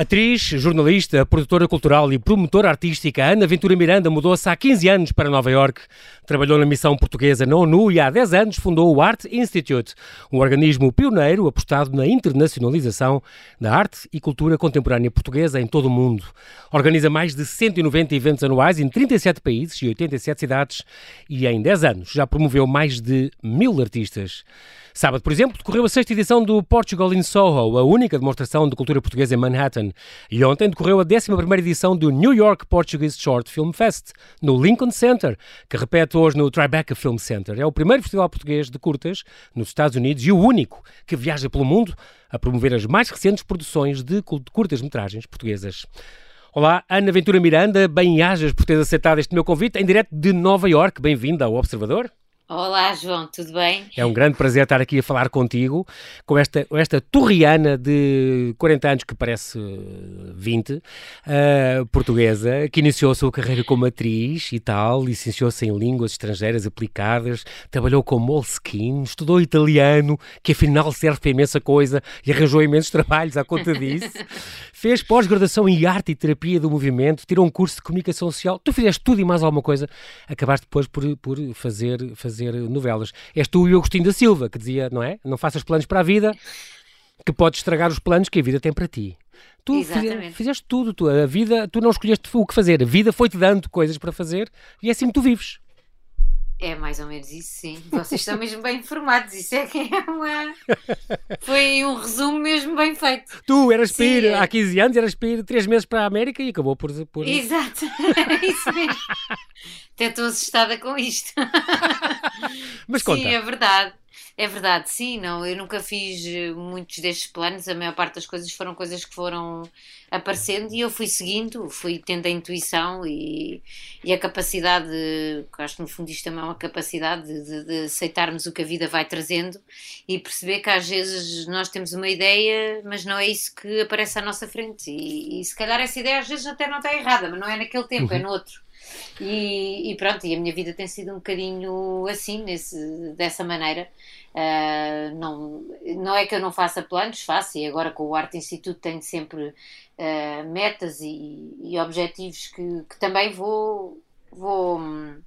Atriz, jornalista, produtora cultural e promotora artística, Ana Ventura Miranda mudou-se há 15 anos para Nova York. Trabalhou na missão portuguesa na ONU e há 10 anos fundou o Art Institute, um organismo pioneiro apostado na internacionalização da arte e cultura contemporânea portuguesa em todo o mundo. Organiza mais de 190 eventos anuais em 37 países e 87 cidades e em 10 anos já promoveu mais de mil artistas. Sábado, por exemplo, decorreu a sexta edição do Portugal in Soho, a única demonstração de cultura portuguesa em Manhattan. E ontem decorreu a 11 edição do New York Portuguese Short Film Fest, no Lincoln Center, que repete hoje no Tribeca Film Center. É o primeiro festival português de curtas nos Estados Unidos e o único que viaja pelo mundo a promover as mais recentes produções de curtas-metragens portuguesas. Olá, Ana Ventura Miranda, bem-ajas por ter aceitado este meu convite em direto de Nova York. Bem-vinda ao Observador. Olá, João, tudo bem? É um grande prazer estar aqui a falar contigo, com esta, esta torriana de 40 anos, que parece 20, uh, eh, portuguesa, que iniciou a sua carreira como atriz e tal, licenciou-se em línguas estrangeiras aplicadas, trabalhou com Moleskine, estudou italiano, que afinal serve para imensa coisa e arranjou imensos trabalhos à conta disso. Fez pós-graduação em arte e terapia do movimento, tirou um curso de comunicação social. Tu fizeste tudo e mais alguma coisa, acabaste depois por, por fazer, fazer novelas. És tu e o Agostinho da Silva, que dizia, não é? Não faças planos para a vida, que podes estragar os planos que a vida tem para ti. Tu fizeste, fizeste tudo, tu, a vida, tu não escolheste o que fazer, a vida foi-te dando coisas para fazer e é assim que tu vives. É mais ou menos isso, sim. Vocês estão mesmo bem informados. Isso é que é uma. Foi um resumo mesmo bem feito. Tu eras para ir, é. há 15 anos, eras para ir 3 meses para a América e acabou por. por... Exato, era isso mesmo. Até estou assustada com isto. Mas conta. Sim, é verdade. É verdade, sim, não, eu nunca fiz eh, muitos destes planos, a maior parte das coisas foram coisas que foram aparecendo e eu fui seguindo, fui tendo a intuição e, e a capacidade, que acho que no fundo isto também é uma capacidade de, de, aceitarmos o que a vida vai trazendo e perceber que às vezes nós temos uma ideia, mas não é isso que aparece à nossa frente e, e se calhar essa ideia às vezes até não está errada, mas não é naquele tempo, é uhum. é no outro. E, e, pronto, e a minha vida tem sido um bocadinho assim, nesse, dessa maneira. Uh, não, não é que eu não faça planos, faço, e agora com o Arte Instituto tenho sempre uh, metas e, e objetivos que, que, também vou, vou hum,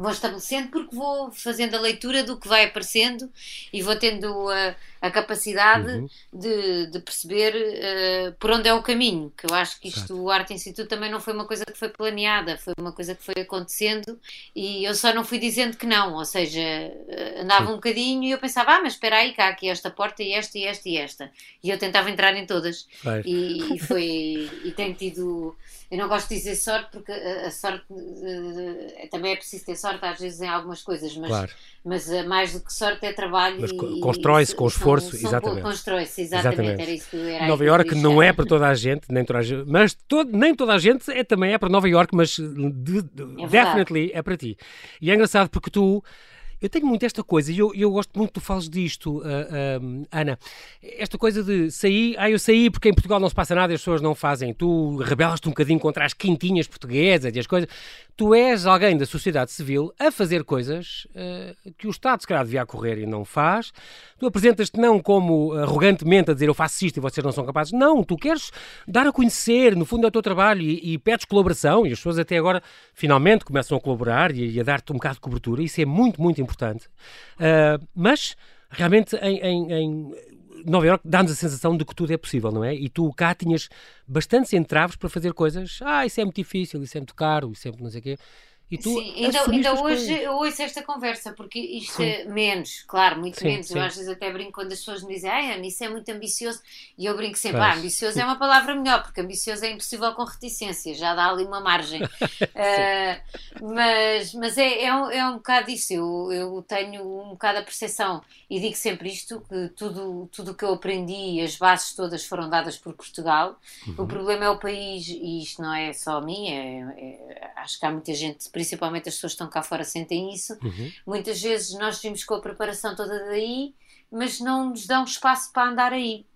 vou estabelecendo porque vou fazendo a leitura do que vai aparecendo e vou tendo a, a capacidade uhum. de, de, perceber uh, por onde é o caminho. Que eu acho que isto, o Arte Instituto, também não foi uma coisa que foi planeada, foi uma coisa que foi acontecendo e eu só não fui dizendo que não. Ou seja, uh, andava Sim. um bocadinho e eu pensava, ah, mas espera aí, cá aqui esta porta e esta e esta e esta. E eu tentava entrar em todas. E, e, foi. e tenho tido eu não gosto de dizer sorte porque a, sorte uh, também é preciso ter sorte às vezes em algumas coisas, mas, claro. mas uh, mais do que sorte é trabalho. Mas constrói-se com esforço, são, exatamente. Constrói-se, exatamente. exatamente. Era isso que era Nova Iorque não é para toda a gente, nem toda a gente, mas todo, nem toda a gente é, também é para Nova Iorque, mas de, de, é definitely é para ti. E é engraçado porque tu eu tenho muito esta coisa, e eu, eu gosto muito que tu fales disto, uh, uh, Ana. Esta coisa de sair, ah, eu saí porque em Portugal não se passa nada as pessoas não fazem. Tu rebelas-te um bocadinho contra as quintinhas portuguesas e as coisas. Tu és alguém da sociedade civil a fazer coisas uh, que o Estado, se calhar, devia correr e não faz. Tu apresentas-te não como arrogantemente a dizer eu faço isto e vocês não são capazes. Não, tu queres dar a conhecer, no fundo, é o teu trabalho e, e pedes colaboração e as pessoas até agora finalmente começam a colaborar e, e a dar-te um bocado de cobertura. Isso é muito, muito importante importante. Uh, mas, realmente, em, em, em Nova York dá-nos a sensação de que tudo é possível, não é? E tu cá tinhas bastantes entraves para fazer coisas. Ah, isso é muito difícil, isso é muito caro, isso é muito não sei o quê. E tu sim, ainda, ainda hoje eu ouço esta conversa, porque isto sim. é menos, claro, muito sim, menos. Sim. Eu às vezes até brinco quando as pessoas me dizem, ah, isso é muito ambicioso. E eu brinco sempre, ah, ambicioso é uma palavra melhor, porque ambicioso é impossível com reticência, já dá ali uma margem. uh, mas mas é, é, um, é um bocado isso. Eu, eu tenho um bocado a percepção, e digo sempre isto, que tudo o tudo que eu aprendi, as bases todas foram dadas por Portugal. Uhum. O problema é o país, e isto não é só a mim, é, é, acho que há muita gente principalmente as pessoas que estão cá fora sentem isso. Uhum. Muitas vezes nós vimos com a preparação toda daí, mas não nos dão espaço para andar aí.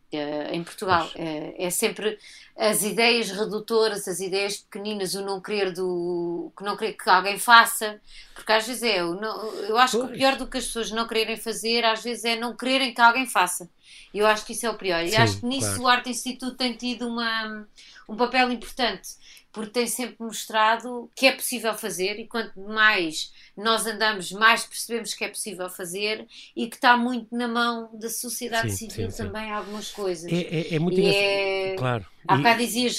em Portugal. É, é, sempre as ideias redutoras, as ideias pequeninas, o não querer do que não querer que alguém faça, porque às vezes é, eu, não, eu acho pois. que o pior do que as pessoas não quererem fazer, às vezes é não quererem que alguém faça. Eu acho que isso é o pior. E acho que nisso claro. o Arte Instituto tem tido uma, um papel importante porque tem sempre mostrado que é possível fazer e quanto mais nós andamos, mais percebemos que é possível fazer e que está muito na mão da sociedade sim, civil sim, também sim. algumas coisas. É, é, é muito é... Claro. Há bocado dizias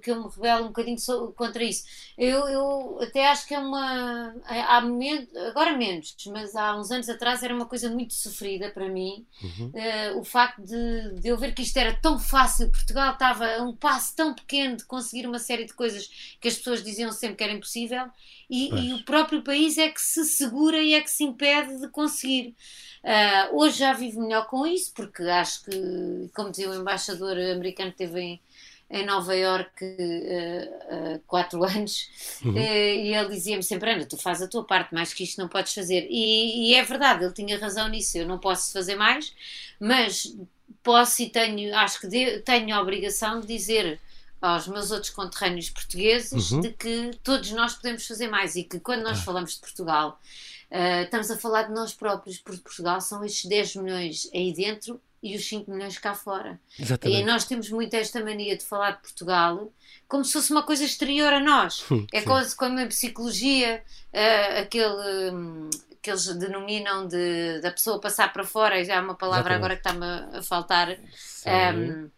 que eu me rebelo um bocadinho contra isso. Eu, eu até acho que é uma. Há momento, agora menos, mas há uns anos atrás era uma coisa muito sofrida para mim. Uhum. Uh, o facto de, de eu ver que isto era tão fácil, Portugal estava a um passo tão pequeno de conseguir uma série de coisas que as pessoas diziam sempre que era impossível, e, e o próprio país é que se segura e é que se impede de conseguir. Uh, hoje já vivo melhor com isso, porque acho que, como dizia o embaixador americano que teve em, em Nova Iorque uh, uh, quatro anos, uhum. uh, e ele dizia-me sempre: Ana, tu fazes a tua parte, mais que isto não podes fazer. E, e, é verdade, ele tinha razão nisso. Eu não posso fazer mais, mas posso e tenho, acho que de, tenho a obrigação de dizer aos meus outros conterrâneos portugueses uhum. de que todos nós podemos fazer mais e que quando nós ah. falamos de Portugal estamos a falar de nós próprios, porque Portugal são estes 10 milhões aí dentro e os 5 milhões cá fora. Exatamente. E nós temos muito esta mania de falar de Portugal como se fosse uma coisa exterior a nós. É quase como em psicologia, uh, aquele. Um, que eles denominam de da pessoa passar para fora, já é uma palavra Exatamente. agora que está-me a faltar. Um,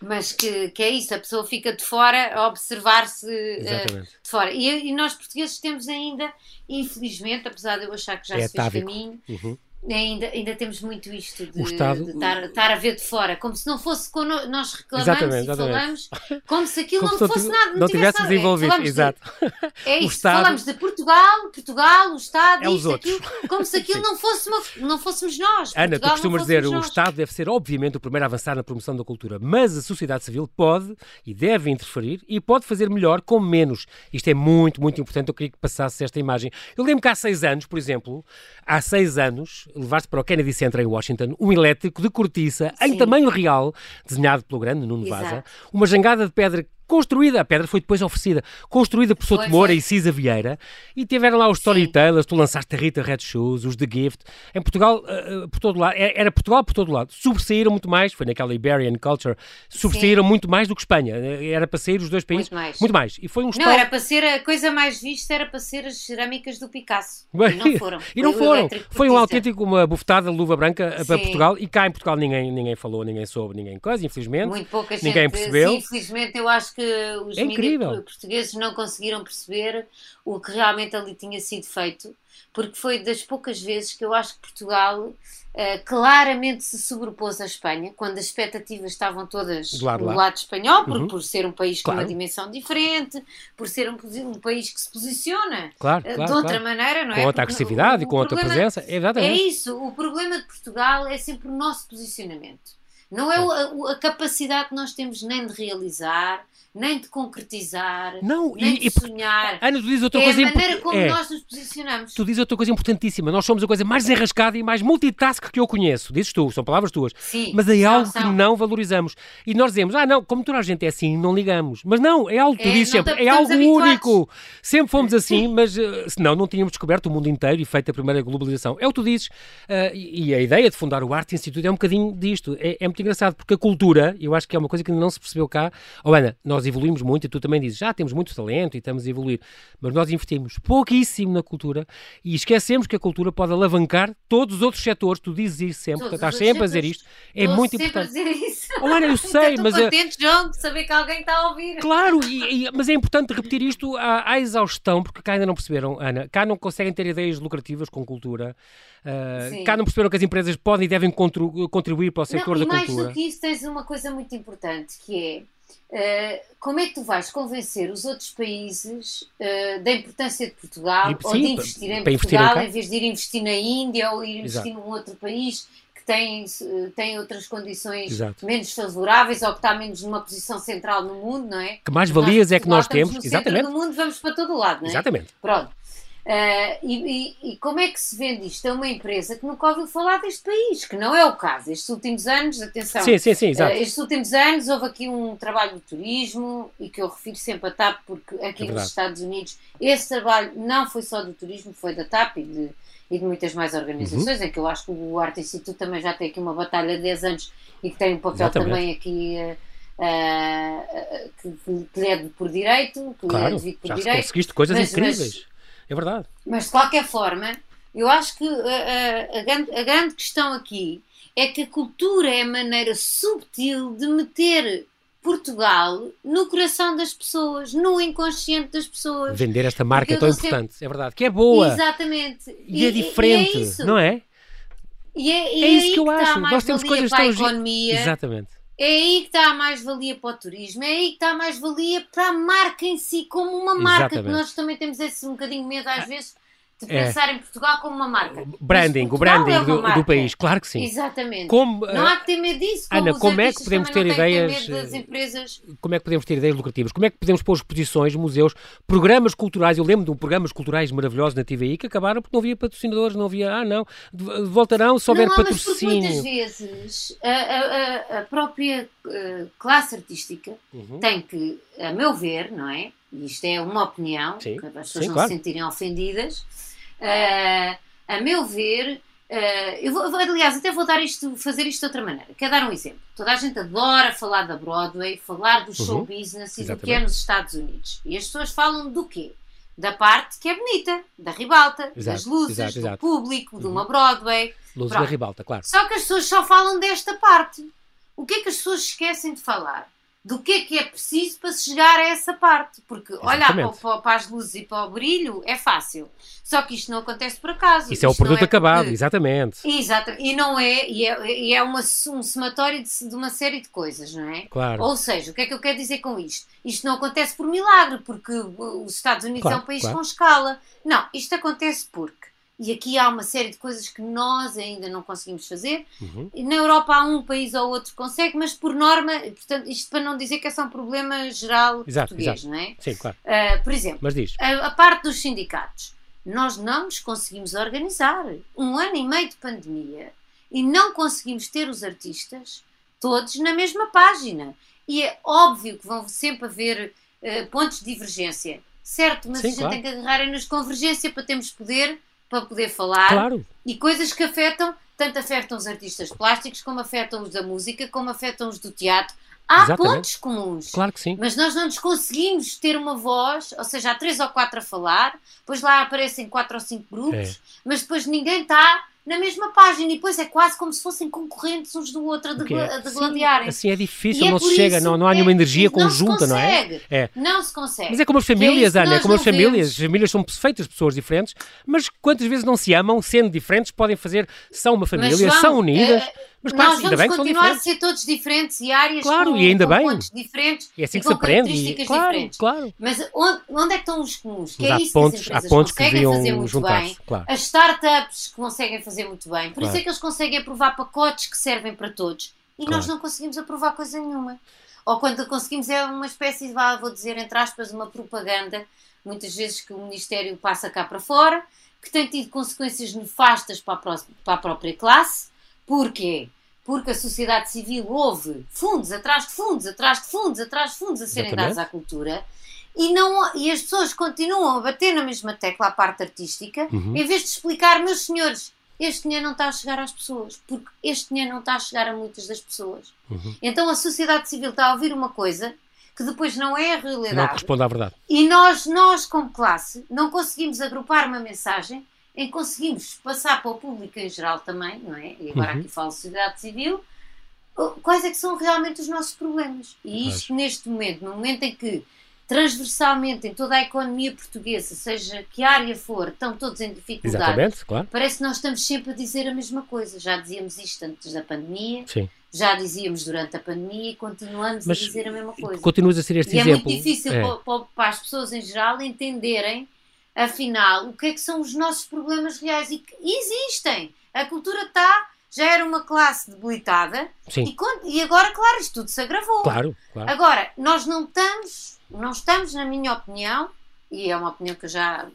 mas que, que é isso, a pessoa fica de fora a observar-se uh, de fora. E, e, nós portugueses temos ainda, infelizmente, apesar de eu achar que já é se fez caminho, uhum. Ainda, ainda temos muito isto de, Estado, de estar, estar, a ver de fora, como se não fosse quando nós reclamamos exatamente, e falamos, como se aquilo como não se fosse nada, não, tivesse desenvolvido. É, exato. De, é isso, Estado, falamos de Portugal, Portugal, o Estado, é isto, aquilo, como se aquilo não, fosse uma, não fôssemos nós. Ana, Portugal, tu costumas dizer nós. o Estado deve ser, obviamente, o primeiro a avançar na promoção da cultura, mas a sociedade civil pode e deve interferir e pode fazer melhor com menos. Isto é muito, muito importante. Eu queria que passasse esta imagem. Eu lembro que há seis anos, por exemplo, há seis anos, levaste para o Kennedy Center em Washington um elétrico de cortiça Sim. em tamanho real, desenhado pelo grande Nuno Vaza, uma jangada de pedra construída, a pedra foi depois oferecida, construída por Souto Moura e Cisa Vieira, e tiveram lá os Storytellers, tu lançaste a Rita Red Shoes, os The Gift, em Portugal, uh, por todo lado, era Portugal por todo lado, sobressaíram muito mais, foi naquela Iberian Culture, sobressaíram muito mais do que Espanha, era para sair os dois países, muito mais, muito mais. e foi um Não, era para ser, a coisa mais vista era para ser as cerâmicas do Picasso, Bem, e não foram. e não foram, foi um autêntico, uma bufetada de luva branca Sim. para Portugal, e cá em Portugal ninguém, ninguém falou, ninguém soube, ninguém coisa, infelizmente, muito pouca ninguém gente, percebeu. Sim, infelizmente eu acho que que os é portugueses não conseguiram perceber o que realmente ali tinha sido feito, porque foi das poucas vezes que eu acho que Portugal uh, claramente se sobrepôs à Espanha, quando as expectativas estavam todas do lado, lado espanhol, por, uhum. por ser um país claro. com uma dimensão diferente, por ser um, um país que se posiciona claro, uh, de outra maneira, não com é? Com outra agressividade e com outra presença. É isso, o problema de Portugal é sempre o nosso posicionamento. Não é a, a, capacidade que nós temos nem de realizar, nem de concretizar, não, nem e, de sonhar. Ana, tu dizes outra é coisa a maneira como é. nós nos posicionamos. Tu dizes outra coisa importantíssima. Nós somos a coisa mais enrascada e mais multitask que eu conheço. Dizes tu, são palavras tuas. Sim, Mas é algo são. que não valorizamos. E nós dizemos, ah, não, como toda a gente é assim, não ligamos. Mas não, é algo que tu é, dizes sempre, é algo habituados. único. Sempre fomos assim, mas uh, senão não tínhamos descoberto o mundo inteiro e feito a primeira globalização. É o que tu dizes. Uh, e a ideia de fundar o Arte Instituto é um bocadinho disto. É, é muito engraçado, porque a cultura, eu acho que é uma coisa que não se percebeu cá. Oh, Ana, nós evoluímos muito e tu também dizes, já temos muito talento e estamos a evoluir, mas nós investimos pouquíssimo na cultura e esquecemos que a cultura pode alavancar todos os outros setores, tu dizes isso sempre, tu estás sempre a dizer isto, é muito importante. A dizer isso. Ana, eu sei, mas... Estou contente, João, de saber que alguém está a ouvir. Claro, e, e, mas é importante repetir isto à, à, exaustão, porque cá ainda não perceberam, Ana, cá não conseguem ter ideias lucrativas com cultura, uh, cá não perceberam que as empresas podem e devem contribuir para o setor não, da cultura. Mais do que isso tens uma coisa muito importante, que é Uh, como é que tu vais convencer os outros países uh, da importância de Portugal e, ou sim, de investir em Portugal investir em, em, vez de ir investir na Índia ou ir investir Exato. num outro país que tem, tem outras condições Exato. menos favoráveis ou que está menos numa posição central no mundo, não é? Que mais valias é que nós temos? Exatamente. no mundo vamos para todo lado, não é? Exatamente. Pronto. Uh, e, e, e, como é que se vende isto a uma empresa que nunca ouviu falar deste país? Que não é o caso. Estes últimos anos, atenção, sim, sim, sim. Uh, estes últimos anos houve aqui um trabalho de turismo e que eu refiro sempre a TAP, porque aqui é nos Estados Unidos esse trabalho não foi só do turismo, foi da TAP e de, e de muitas mais organizações, uhum. em que eu acho que o Arte Instituto também já tem aqui uma batalha de 10 anos e que tem um papel Exatamente. também aqui. Uh, que, que lhe é por direito, que claro, lhe é devido por já direito. conseguiste coisas mas, incríveis. É verdade. Mas de qualquer forma, eu acho que a, a, a, grande, a grande questão aqui é que a cultura é a maneira subtil de meter Portugal no coração das pessoas, no inconsciente das pessoas. Vender esta marca tão importante, é verdade, que é boa. Exatamente. E, é e é diferente, e é não é? E é, e é isso que eu acho. Nós temos coisas tão economia. Exatamente. É aí que está a mais-valia para o turismo, é aí que está a mais-valia para a marca em si, como uma marca, Exatamente. que nós também temos esse um bocadinho medo às vezes de é. pensar em Portugal como uma marca. Branding, o branding é do, do, país, claro que sim. Exatamente. Como, não há que ter medo disso. Como Ana, como é que podemos ter ideias. Ter das empresas... Como é que podemos ter ideias lucrativas? Como é que podemos pôr exposições, museus, programas culturais? Eu lembro de um programas culturais maravilhosos na TVI que acabaram porque não havia patrocinadores, não havia. Ah, não, voltarão se houver não, patrocínio. Mas muitas vezes a, a, a própria classe artística uhum. tem que, a meu ver, não é? Isto é uma opinião, sim, para as pessoas sim, não claro. se sentirem ofendidas Uh, a meu ver, uh, eu vou, aliás, até vou dar isto, fazer isto de outra maneira. Quero dar um exemplo. Toda a gente adora falar da Broadway, falar do show uhum. business e Exatamente. do que é nos Estados Unidos. E as pessoas falam do quê? Da parte que é bonita, da ribalta, exato, das luzes, exato, exato. do público, uhum. de uma Broadway. Luzes da ribalta, claro. Só que as pessoas só falam desta parte. O que é que as pessoas esquecem de falar? Do que é que é preciso para se chegar a essa parte. Porque olhar para, para, as luzes e para o brilho é fácil. Só que isto não acontece por acaso. Isso é o produto é acabado, porque... exatamente. Exatamente. E não é, e é, e é uma, um somatório de, de, uma série de coisas, não é? Claro. Ou seja, o que é que eu quero dizer com isto? Isto não acontece por milagre, porque os Estados Unidos claro, é um país claro. com escala. Não, isto acontece porque e aqui há uma série de coisas que nós ainda não conseguimos fazer. Uhum. Na Europa há um país ou outro que consegue, mas por norma, portanto, isto para não dizer que é só um problema geral exato, português, exato. não é? Sim, claro. Uh, por exemplo. A, a, parte dos sindicatos. Nós não nos conseguimos organizar. Um ano e meio de pandemia e não conseguimos ter os artistas todos na mesma página. E é óbvio que vão sempre haver uh, pontos de divergência. Certo, mas Sim, a gente claro. tem que agarrar-nos convergência para termos poder para poder falar claro. e coisas que afetam, tanto afetam os artistas plásticos, como afetam os da música, como afetam os do teatro. Há Exatamente. pontos comuns. Claro que sim. Mas nós não nos conseguimos ter uma voz, ou seja, há três ou quatro a falar, depois lá aparecem quatro ou cinco grupos, é. mas depois ninguém está na mesma página e depois é quase como se fossem concorrentes uns do outro a, de, a de gladiarem. Assim é difícil, é não se chega, não, não há nenhuma energia é, conjunta, não, não é? é? Não se consegue. Mas é como as famílias, é Ana, é como as famílias. As famílias são feitas de pessoas diferentes, mas quantas vezes não se amam, sendo diferentes, podem fazer, são uma família, João, são unidas. É, mas claro, Nós vamos continuar a ser todos diferentes e áreas claro, com, e ainda com bem. pontos diferentes e, assim e que se aprende, características claro, diferentes. Claro. Mas onde, onde é que estão os comuns? Que mas é isso pontos, que as pontos conseguem fazer muito bem. Claro. As startups conseguem fazer muito bem. Por isso é que eles conseguem aprovar pacotes que servem para todos. E nós não conseguimos aprovar coisa nenhuma. Ou quando conseguimos é uma espécie de, vou dizer entre aspas, uma propaganda, muitas vezes que o Ministério passa cá para fora, que tem tido consequências nefastas para a, próxima, para a própria classe. Porquê? porque a sociedade civil houve fundos atrás de fundos, atrás de fundos, atrás de fundos a serem Exatamente. dados à cultura. E, não, e as pessoas continuam a bater na mesma tecla à parte artística, uhum. em vez de explicar, meus senhores, este dinheiro não está a chegar às pessoas, porque este dinheiro não está a chegar a muitas das pessoas. Uhum. Então a sociedade civil está a ouvir uma coisa que depois não é a realidade. Não corresponde à verdade. E nós, nós como classe, não conseguimos agrupar uma mensagem em conseguimos passar para o público em geral também, não é? E agora uhum. aqui falo de sociedade civil, quais é que são realmente os nossos problemas. E isto neste momento, no momento em que transversalmente em toda a economia portuguesa, seja que área for, estão todos em dificuldades. Claro. Parece que nós estamos sempre a dizer a mesma coisa. Já dizíamos isto antes da pandemia, Sim. já dizíamos durante a pandemia e continuamos Mas a dizer a mesma coisa. Continuas a ser este e exemplo. é muito difícil é. Para, para, as pessoas em geral entenderem afinal, o que é que são os nossos problemas reais e que existem. A cultura está, já era uma classe debilitada e, e, agora, claro, isto tudo se agravou. Claro, claro. Agora, nós não estamos, não estamos, na minha opinião, e é uma opinião que eu já,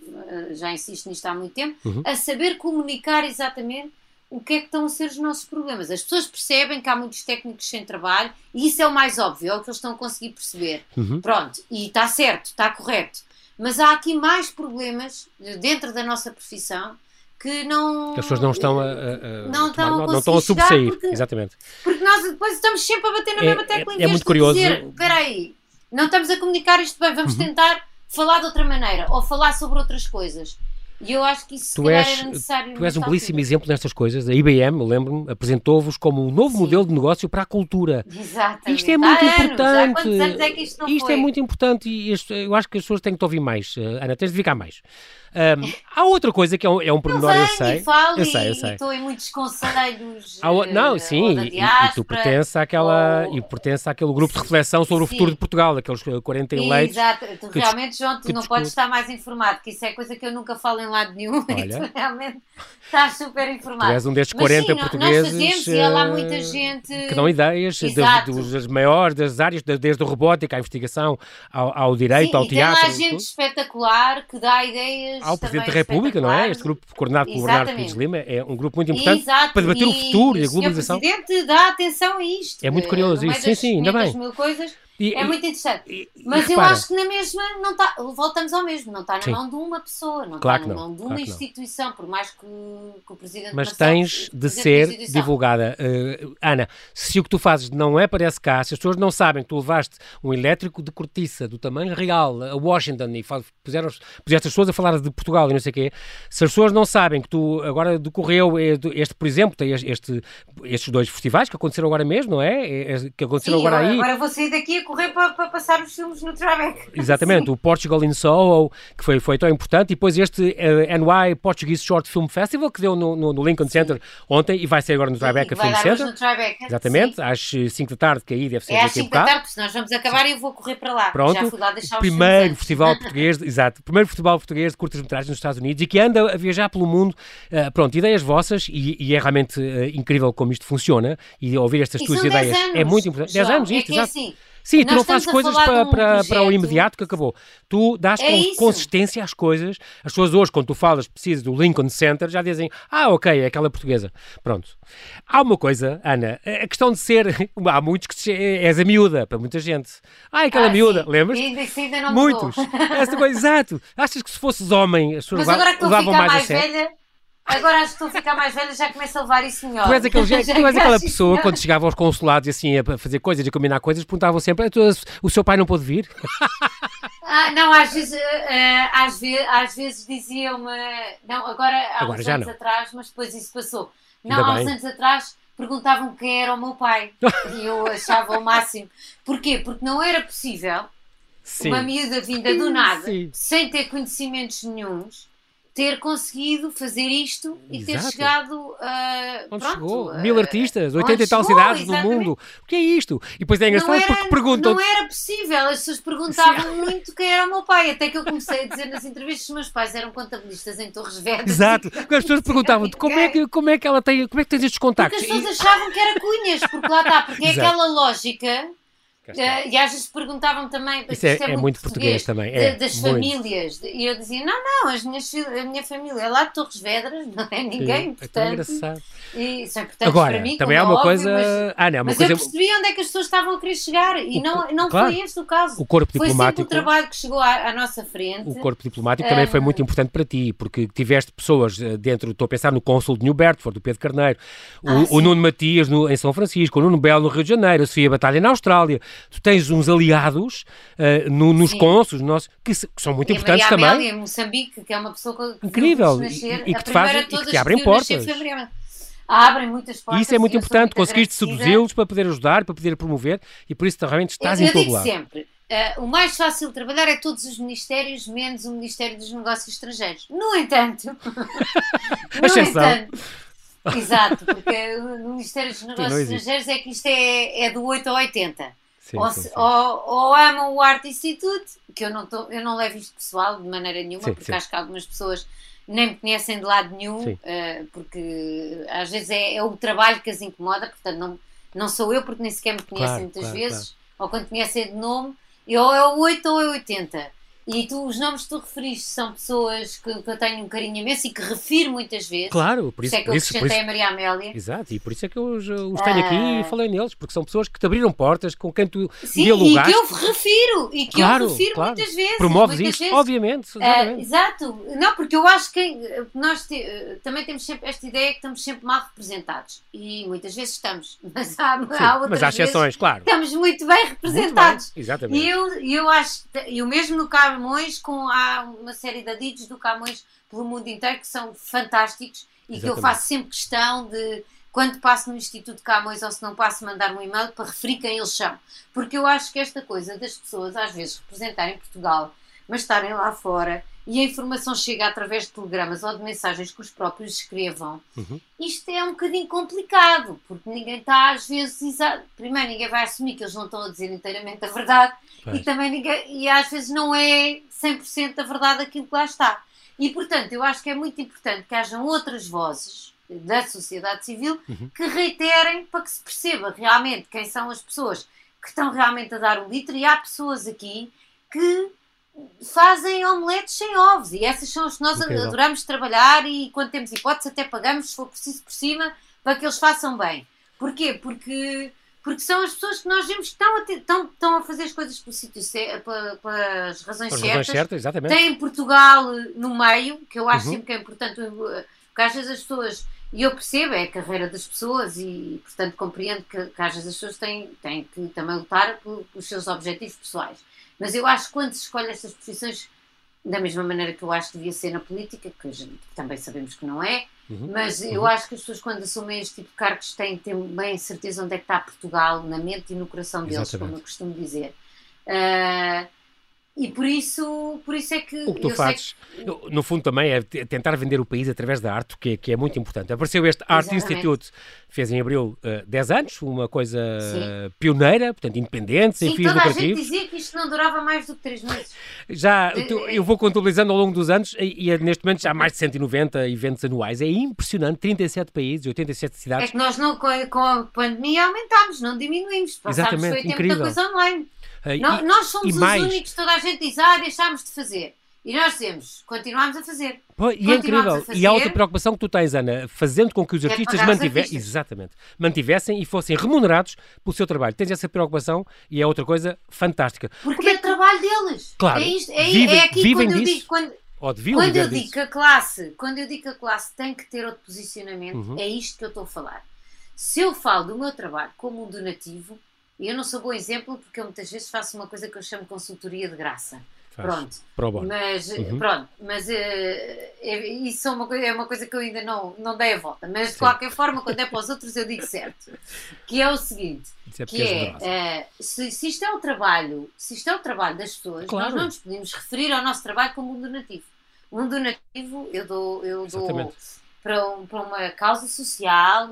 já insisto nisto há muito tempo, uhum. a saber comunicar exatamente o que é que estão a ser os nossos problemas. As pessoas percebem que há muitos técnicos sem trabalho e isso é o mais óbvio, é o que eles estão a conseguir perceber. Uhum. Pronto, e está certo, está correto. Mas há aqui mais problemas dentro da nossa profissão que não. As pessoas não estão a, a, não, estão a não, estão a sobressair. Porque, Exatamente. Porque nós depois estamos sempre a bater na é, mesma tecla é, em é muito curioso. Espera aí, não estamos a comunicar isto bem, vamos uhum. tentar falar de outra maneira ou falar sobre outras coisas. E eu acho que isso tu és, era necessário. Tu és um belíssimo exemplo nestas coisas. A IBM, lembro-me, apresentou-vos como um novo Sim. modelo de negócio para a cultura. Exatamente. Isto é muito Há importante. Anos. É que isto não isto é é muito importante e eu acho que as pessoas têm que te ouvir mais. Uh, Ana, tens de ficar mais. Um, há outra coisa que é um, é um pormenor, eu sei. Falo eu sei, eu sei. estou em muitos conselhos. O... Não, eh, sim, e, e, tu pertences àquela, ou... e pertences àquele grupo de reflexão sobre sim. o futuro de Portugal, aqueles 40 eleitos. Exato, tu realmente, João, tu não discute. podes estar mais informado, que isso é coisa que eu nunca falo em lado nenhum Olha. e tu realmente estás super informado. Tu és um destes 40 sim, portugueses. Nós fazemos, e há lá muita gente. Que dão ideias das maiores das áreas, desde a robótica à investigação, ao, ao direito, sim, ao teatro. Tem lá gente espetacular que dá ideias. Ao Presidente da República, não é? Este grupo coordenado pelo Bernardo Pires Lima é um grupo muito importante Exato. para debater e, o futuro e a globalização. O Presidente dá atenção a isto. É muito curioso isso. Sim, sim, ainda bem. Mil coisas, e, é muito interessante. E, Mas eu acho que na mesma não está. Voltamos ao mesmo, não está na Sim. mão de uma pessoa, não claro está na mão de uma claro instituição, por mais que, que, o Presidente Mas tens de ser divulgada. Uh, Ana, se o que tu fazes não é para caso, se as pessoas não sabem que tu levaste um elétrico de cortiça do tamanho real a Washington e puseram, puseste as pessoas a falar de Portugal e não sei o quê, se as pessoas não sabem que tu agora decorreu este, por exemplo, tem este, estes dois festivais que aconteceram agora mesmo, não é? é, é que aconteceram Sim, agora aí. Agora vou sair daqui correr para, para passar os filmes no Tribeca. Exatamente, Sim. o Portugal in Soho, que foi, foi tão importante, e depois este uh, eh, NY Portuguese Short Film Festival, que deu no, no, no Lincoln Sim. Center ontem e vai ser agora no Tribeca Film Center. No Tribeca. Exatamente, Sim. às 5 da tarde, que aí deve ser é às 5 da tarde, porque nós vamos acabar e eu vou correr para lá. Pronto, Já fui lá deixar primeiro festival português, exato, primeiro festival português de curtas-metragens nos Estados Unidos e que anda a viajar pelo mundo. Uh, pronto, ideias vossas e, e é realmente uh, incrível como isto funciona e ouvir estas e tuas ideias anos, é muito importante. 10 anos, é isto, é exato. Assim, Sim, tu não fazes coisas para, um para, para o imediato que acabou. Tu dás é consistência às coisas. As pessoas hoje, quando tu falas, precisas do Lincoln Center, já dizem, ah, ok, é aquela portuguesa. Pronto. Há uma coisa, Ana, a questão de ser, há muitos que és a miúda, para muita gente. Ah, é aquela ah, miúda, sim. lembras? Ainda, ainda não Muitos. Essa coisa, exato. Achas que se fosses homem, as pessoas Mas agora que levavam mais, mais a sério? Agora acho que estou a ficar mais velha já começo a levar isso melhor. Tu és, aquele, tu és aquela pessoa, quando chegava aos consulados e assim a fazer coisas, a combinar coisas, perguntavam sempre: o seu pai não pôde vir? Ah, não, às vezes, uh, às, ve às vezes diziam-me. Não, agora há agora uns anos não. atrás, mas depois isso passou. Não, Ainda há uns anos atrás perguntavam quem era o meu pai. e eu achava o máximo. Porquê? Porque não era possível Sim. uma miúda vinda do nada, Sim. sem ter conhecimentos nenhums ter conseguido fazer isto e Exato. ter chegado a. Uh, onde pronto, chegou? Uh, Mil artistas, 80 e tal cidades exatamente. no mundo. O que é isto? E depois é engraçado era, porque perguntam. Não era possível, as pessoas perguntavam muito quem era o meu pai. Até que eu comecei a dizer nas entrevistas que os meus pais eram contabilistas em Torres Vedras. Exato, as pessoas perguntavam como é, que, como é que ela tem, como é que tens estes contactos? Porque as pessoas achavam que era cunhas, porque lá está, porque é aquela lógica Uh, e às vezes perguntavam também. Isso é, é, é, muito português, português também. É, de, das muito. famílias. E eu dizia: não, não, as minhas, a minha família é lá de Torres Vedras, não é ninguém. Sim, portanto, é engraçado. E são importantes Agora, para mim. Também é uma óbvio, coisa. Mas, ah, não, é uma mas coisa... eu percebi onde é que as pessoas estavam a querer chegar e o, não, não claro, foi este o caso. O corpo foi diplomático. Foi sempre o trabalho que chegou à, à nossa frente. O corpo diplomático também foi muito importante para ti, porque tiveste pessoas eh, dentro, estou a pensar no cônsul de New Bedford, do Pedro Carneiro, o, ah, o Nuno Matias no, em São Francisco, o Nuno Belo no Rio de Janeiro, a Sofia Batalha na Austrália. Tu tens uns aliados uh, no, nos cônsulos nossos, que, que, são muito e importantes a também. Amélia, em Moçambique, que é uma pessoa que incrível nascer, e, e que te fazem e que te abrem portas. Abrem muitas portas. Isso é muito importante, conseguiste seduzi-los para poder ajudar, para poder promover e por isso realmente estás eu, em todo lado. sempre. Uh, o mais fácil de trabalhar é todos os ministérios, menos o Ministério dos Negócios Estrangeiros. No entanto, no entanto, exato, porque no Ministério dos Negócios Estrangeiros é que isto é, é do 8 ao 80. Sim, ou, sim, sim. Ou, ou, amam o Arte Institute, que eu não, tô, eu não levo isto pessoal de maneira nenhuma, porque acho que algumas pessoas nem me conhecem de lado nenhum, uh, porque às vezes é, é, o trabalho que as incomoda, portanto não, não sou eu, porque nem sequer me conhecem claro, muitas claro, vezes, claro. ou quando conhecem de nome, ou é o 8 ou é o 80. E tu, os nomes que tu referiste são pessoas que, que eu tenho um carinho imenso e que refiro muitas vezes. Claro, por isso, é que eu isso, acrescentei isso- a Maria Amélia. Exato, e por isso é que eu os, os tenho aqui Ah. e falei neles, porque são pessoas que te abriram portas, com quem tu Sim, e dialogaste. que eu refiro. E que Claro, eu refiro claro. muitas vezes. Promoves muitas isso, vezes. obviamente. Ah, exato, não, porque eu acho que nós te- eh, também temos sempre esta ideia que estamos sempre mal representados e muitas vezes estamos, mas há, Sim, há outras mas há vezes exceções, claro. estamos muito bem Muito representados. bem, Exatamente. E eu, e eu acho, e o mesmo no Camões, com, há uma série de adidos do Camões pelo mundo inteiro que são fantásticos e que eu Exatamente. faço sempre questão de, quando passo no Instituto Camões ou se não passo, mandar um e-mail para referir quem eles são. Porque eu acho que esta coisa das pessoas às vezes representarem Portugal, mas estarem lá fora e a informação chega através de telegramas ou de mensagens que os próprios escrevam, Uhum. isto é um bocadinho complicado, porque ninguém está às vezes. exa- Primeiro, ninguém vai assumir que eles não estão a dizer inteiramente a verdade Pois. e também ninguém, e às vezes não é 100% a verdade aquilo que lá está. E portanto, eu acho que é muito importante que hajam outras vozes da sociedade civil Uhum. que reiterem para que se perceba realmente quem são as pessoas que estão realmente a dar o litro e há pessoas aqui que fazem omeletes sem ovos e essas são as que nós Incrível. adoramos trabalhar e quando temos hipótese até pagamos se for preciso por cima para que eles façam bem. Porquê? Porque, porque são as pessoas que nós vemos que estão a, ter- estão, estão a fazer as coisas pelo sítio pelas razões As razões certas. exatamente. Tem Portugal no meio, que eu acho Uhum. sempre que é importante, eh, porque às vezes as pessoas, e eu percebo, é a carreira das pessoas e, portanto, compreendo que, que às vezes as pessoas têm, têm que também lutar pelos seus objetivos pessoais. Mas eu acho que quando se escolhe estas profissões, da mesma maneira que eu acho que devia ser na política, que gente também sabemos que não é, Uhum. mas eu Uhum. acho que as pessoas, quando assumem este tipo de cargos, têm ter bem certeza onde é que está Portugal, na mente e no coração deles, Exatamente. como eu costumo dizer. Ah, e por isso, por isso é que. O que tu fazes, no- no fundo, também é te- tentar vender o país através da arte, o que é, que é muito importante. Apareceu este Art Exatamente. Institute, fez em abril eh, 10 anos, uma coisa Sim. pioneira, portanto, independente, sem Sim, fins toda a gente dizia que isto não durava mais do que três meses. Já, tu- eh, eu vou contabilizando ao longo dos anos e, e neste momento já há mais de 190 eventos anuais. É impressionante, 37 países, 87 É cidades. que nós não, com, a, com a pandemia aumentámos, não diminuímos. Passámos Exatamente, foi a ter incrível. muita coisa online. Eh, Nó- e- nós somos os mais. únicos, toda a gente diz, ah, deixámos de fazer. E nós dizemos, continuamos a fazer. Pô, e é incrível. a E há fazer. outra preocupação que tu tens, Ana, fazendo com que os É artistas artistas. exatamente, mantivessem e fossem remunerados pelo seu trabalho. Tens essa preocupação e é outra coisa fantástica. Porque é o trabalho deles. Claro, É, isto, é, vivem- é aqui vivem quando eu disso. digo, quando, quando eu digo disso. que a classe, quando eu digo que a classe tem que ter outro posicionamento, Uhum. é isto que eu estou a falar. Se eu falo do meu trabalho como um donativo, e eu não sou bom exemplo porque eu muitas vezes faço uma coisa que eu chamo consultoria de graça. Faz. Pronto. Pro bono. Mas, Uhum. pronto, mas eh, é- isso é uma, coisa, é uma coisa que eu ainda não, não dei a volta. Mas de Sim. qualquer forma, quando é para os outros, eu digo certo. Que é o seguinte: é que é, eh, se, se isto é o trabalho, se isto é o trabalho das pessoas, Claro. nós não nos podemos referir ao nosso trabalho como um donativo. Um donativo eu dou, eu dou para, um- para uma causa social,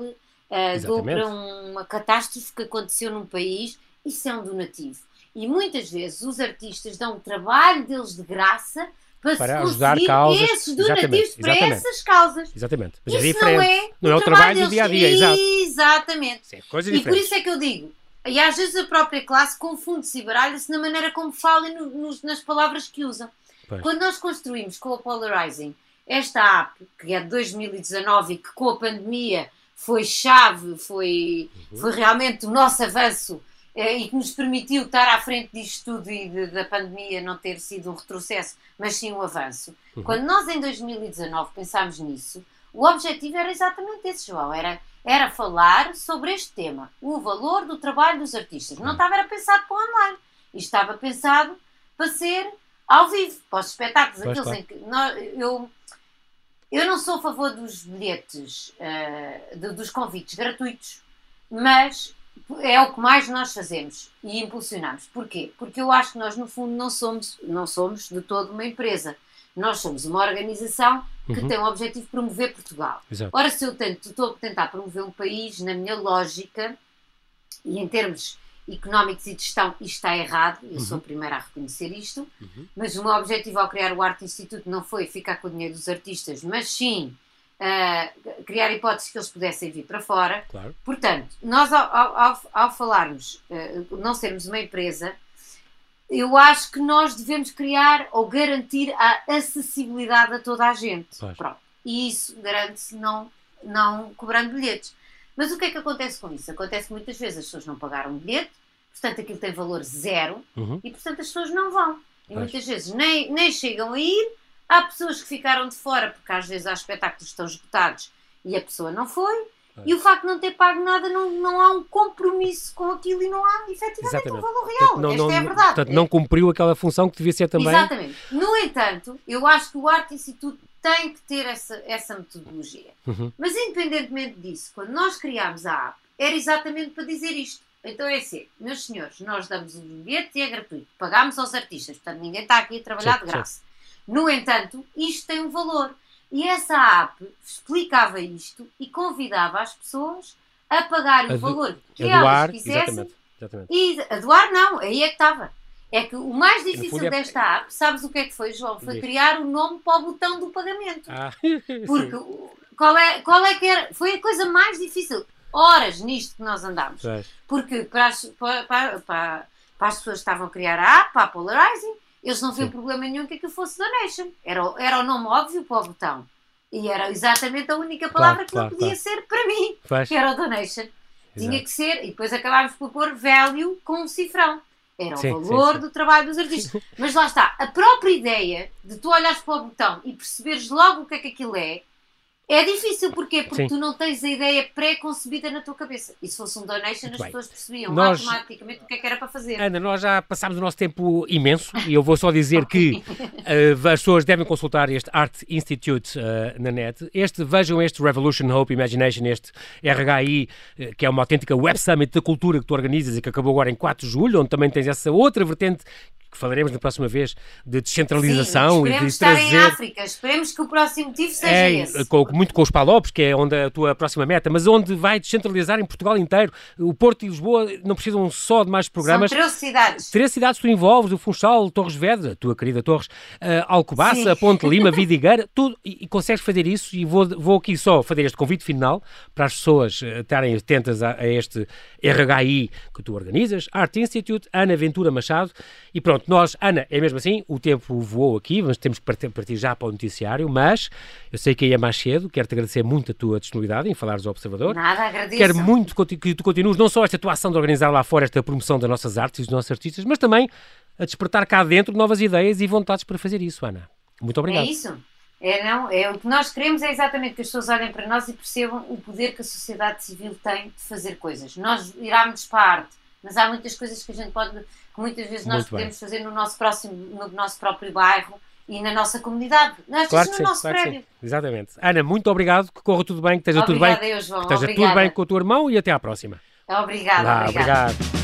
eh, dou para uma catástrofe que aconteceu num país, isso é um donativo. E muitas vezes os artistas dão o trabalho deles de graça para, Para ajudar causas. esses donativos Exatamente, para exatamente. essas causas. Exatamente. Mas é Isso diferente. não é, Não é o trabalho do dia a dia, deles. exato. Exatamente. É coisa E por isso é que eu digo, e às vezes a própria classe confunde-se e baralha-se na maneira como fala e no- nas palavras que usam. Pois. Quando nós construímos com a Polarizing esta app, que é de 2019 e que com a pandemia foi chave, foi, Uhum. foi realmente o nosso avanço eh, e que nos permitiu estar à frente disto tudo e de- da pandemia não ter sido um retrocesso, mas sim um avanço. Uhum. Quando nós em 2019 pensámos nisso, o objetivo era exatamente esse, João, era, era falar sobre este tema, o valor do trabalho dos artistas. Não Uhum. estava era pensado para online, estava pensado para ser ao vivo, para os espetáculos, Pois, aqueles em que nós- eu, eu não sou a favor dos bilhetes, eh, de- dos convites gratuitos, mas é o que mais nós fazemos e impulsionamos. Porquê? Porque eu acho que nós, no fundo, não somos, não somos de todo uma empresa. Nós somos uma organização que Uhum. tem o objetivo de promover Portugal. Exato. Ora, se eu tento, estou a tentar promover um país, na minha lógica, e em termos económicos e de gestão, isto está errado, eu sou a primeira a reconhecer isto, Uhum. mas o meu objetivo ao criar o Arte Instituto não foi ficar com o dinheiro dos artistas, mas sim ah, criar hipóteses que eles pudessem vir para fora. Claro. Portanto, nós ao, ao- ao- falarmos, ah, não sermos uma empresa, eu acho que nós devemos criar ou garantir a acessibilidade a toda a gente. Pois. Pronto. E isso garante-se não, não cobrando bilhetes. Mas o que é que acontece com isso? Acontece que muitas vezes as pessoas não pagaram bilhete, portanto aquilo tem valor zero Uhum. e portanto as pessoas não vão. E Pois. muitas vezes nem, nem chegam a ir. Há pessoas que ficaram de fora porque às vezes há espetáculos que estão esgotados e a pessoa não foi. Pois. E o facto de não ter pago nada, não, não há um compromisso com aquilo e não há efetivamente Exatamente. um valor real. Portanto, não, Esta não, é a verdade. portanto, não cumpriu aquela função que devia ser também. Exatamente. No entanto, eu acho que o Arte Instituto tem que ter essa, essa metodologia. Uhum. Mas independentemente disso, quando nós criámos a app, era exatamente para dizer isto. Então é assim, meus senhores, nós damos o bilhete e é gratuito. Pagámos aos artistas, portanto ninguém está aqui a trabalhar Certo, de graça. No entanto, isto tem um valor. E essa app explicava isto e convidava as pessoas a pagar A o valor que A elas doar, quisessem exatamente. exatamente. e a doar não, aí é que estava. É que o mais difícil é- desta app, sabes o que é que foi, João? Foi criar o nome para o botão do pagamento. Ah, Porque sim. qual é, qual é que era? Foi a coisa mais difícil. Horas nisto que nós andámos. Pois. Porque para as, para, para, para- as pessoas que estavam a criar a app, para a Polarizing, eles não viam problema nenhum que aquilo fosse donation. Era, o- era o nome óbvio para o botão. E era exatamente a única palavra que claro, não podia ser para mim, Pois. que era o donation. Tinha Exato. que ser, e depois acabámos por pôr value com um cifrão. Era Sim, o sim, valor sim. do trabalho dos artistas. Mas lá está, a própria ideia de tu olhares para o botão e perceberes logo o que é que aquilo é, é difícil. Porquê? Porque Sim. tu não tens a ideia pré-concebida na tua cabeça. E se fosse um donation, Muito as bem. pessoas percebiam Nós- automaticamente o que é que era para fazer. Ana, nós já passámos o nosso tempo imenso e eu vou só dizer que eh, as pessoas devem consultar este Art Institute eh, na net. Este, vejam este Revolution Hope Imagination, este RHI, eh, que é uma autêntica Web Summit da cultura que tu organizas e que acabou agora em 4 de julho, onde também tens essa outra vertente que falaremos na próxima vez de descentralização Sim, e de estar em trazer. África. Esperemos que o próximo motivo seja É, esse. com- muito com os Palopes, que é onde a tua próxima meta, mas onde vai descentralizar em Portugal inteiro. O Porto e Lisboa não precisam só de mais programas. São 13 cidades. Três cidades tu envolves, o Funchal, Torres Vedras, a tua querida Torres, uh, Alcobaça, Sim. Ponte Lima, Vidigueira, tudo, e, e consegues fazer isso e vou, vou aqui só fazer este convite final para as pessoas uh, estarem atentas a, a este RHI que tu organizas, Art Institute, Ana Ventura Machado, e pronto, nós, Ana, é mesmo assim, o tempo voou aqui, mas temos que partir, já para o noticiário, mas eu sei que aí é mais cedo, quero-te agradecer muito a tua disponibilidade em falares ao Observador. Nada, agradeço. Quero muito que tu continues não só esta tua ação de organizar lá fora esta promoção das nossas artes e dos nossos artistas, mas também a despertar cá dentro novas ideias e vontades para fazer isso, Ana. Muito É obrigado. isso. É, não, é, o que nós queremos é exatamente que as pessoas olhem para nós e percebam o poder que a sociedade civil tem de fazer coisas. Nós virámos para a arte, mas há muitas coisas que a gente pode, que muitas vezes nós Muito bem. podemos fazer no nosso próximo, no nosso próprio bairro e na nossa comunidade. Nós Claro no sim, nosso claro prédio. Exatamente. Ana, muito obrigado, que corra tudo bem, que esteja tudo bem, Obrigada, eu, João. que esteja Obrigada. tudo bem com o teu irmão e até à próxima. Obrigada, Lá, obrigada. obrigado.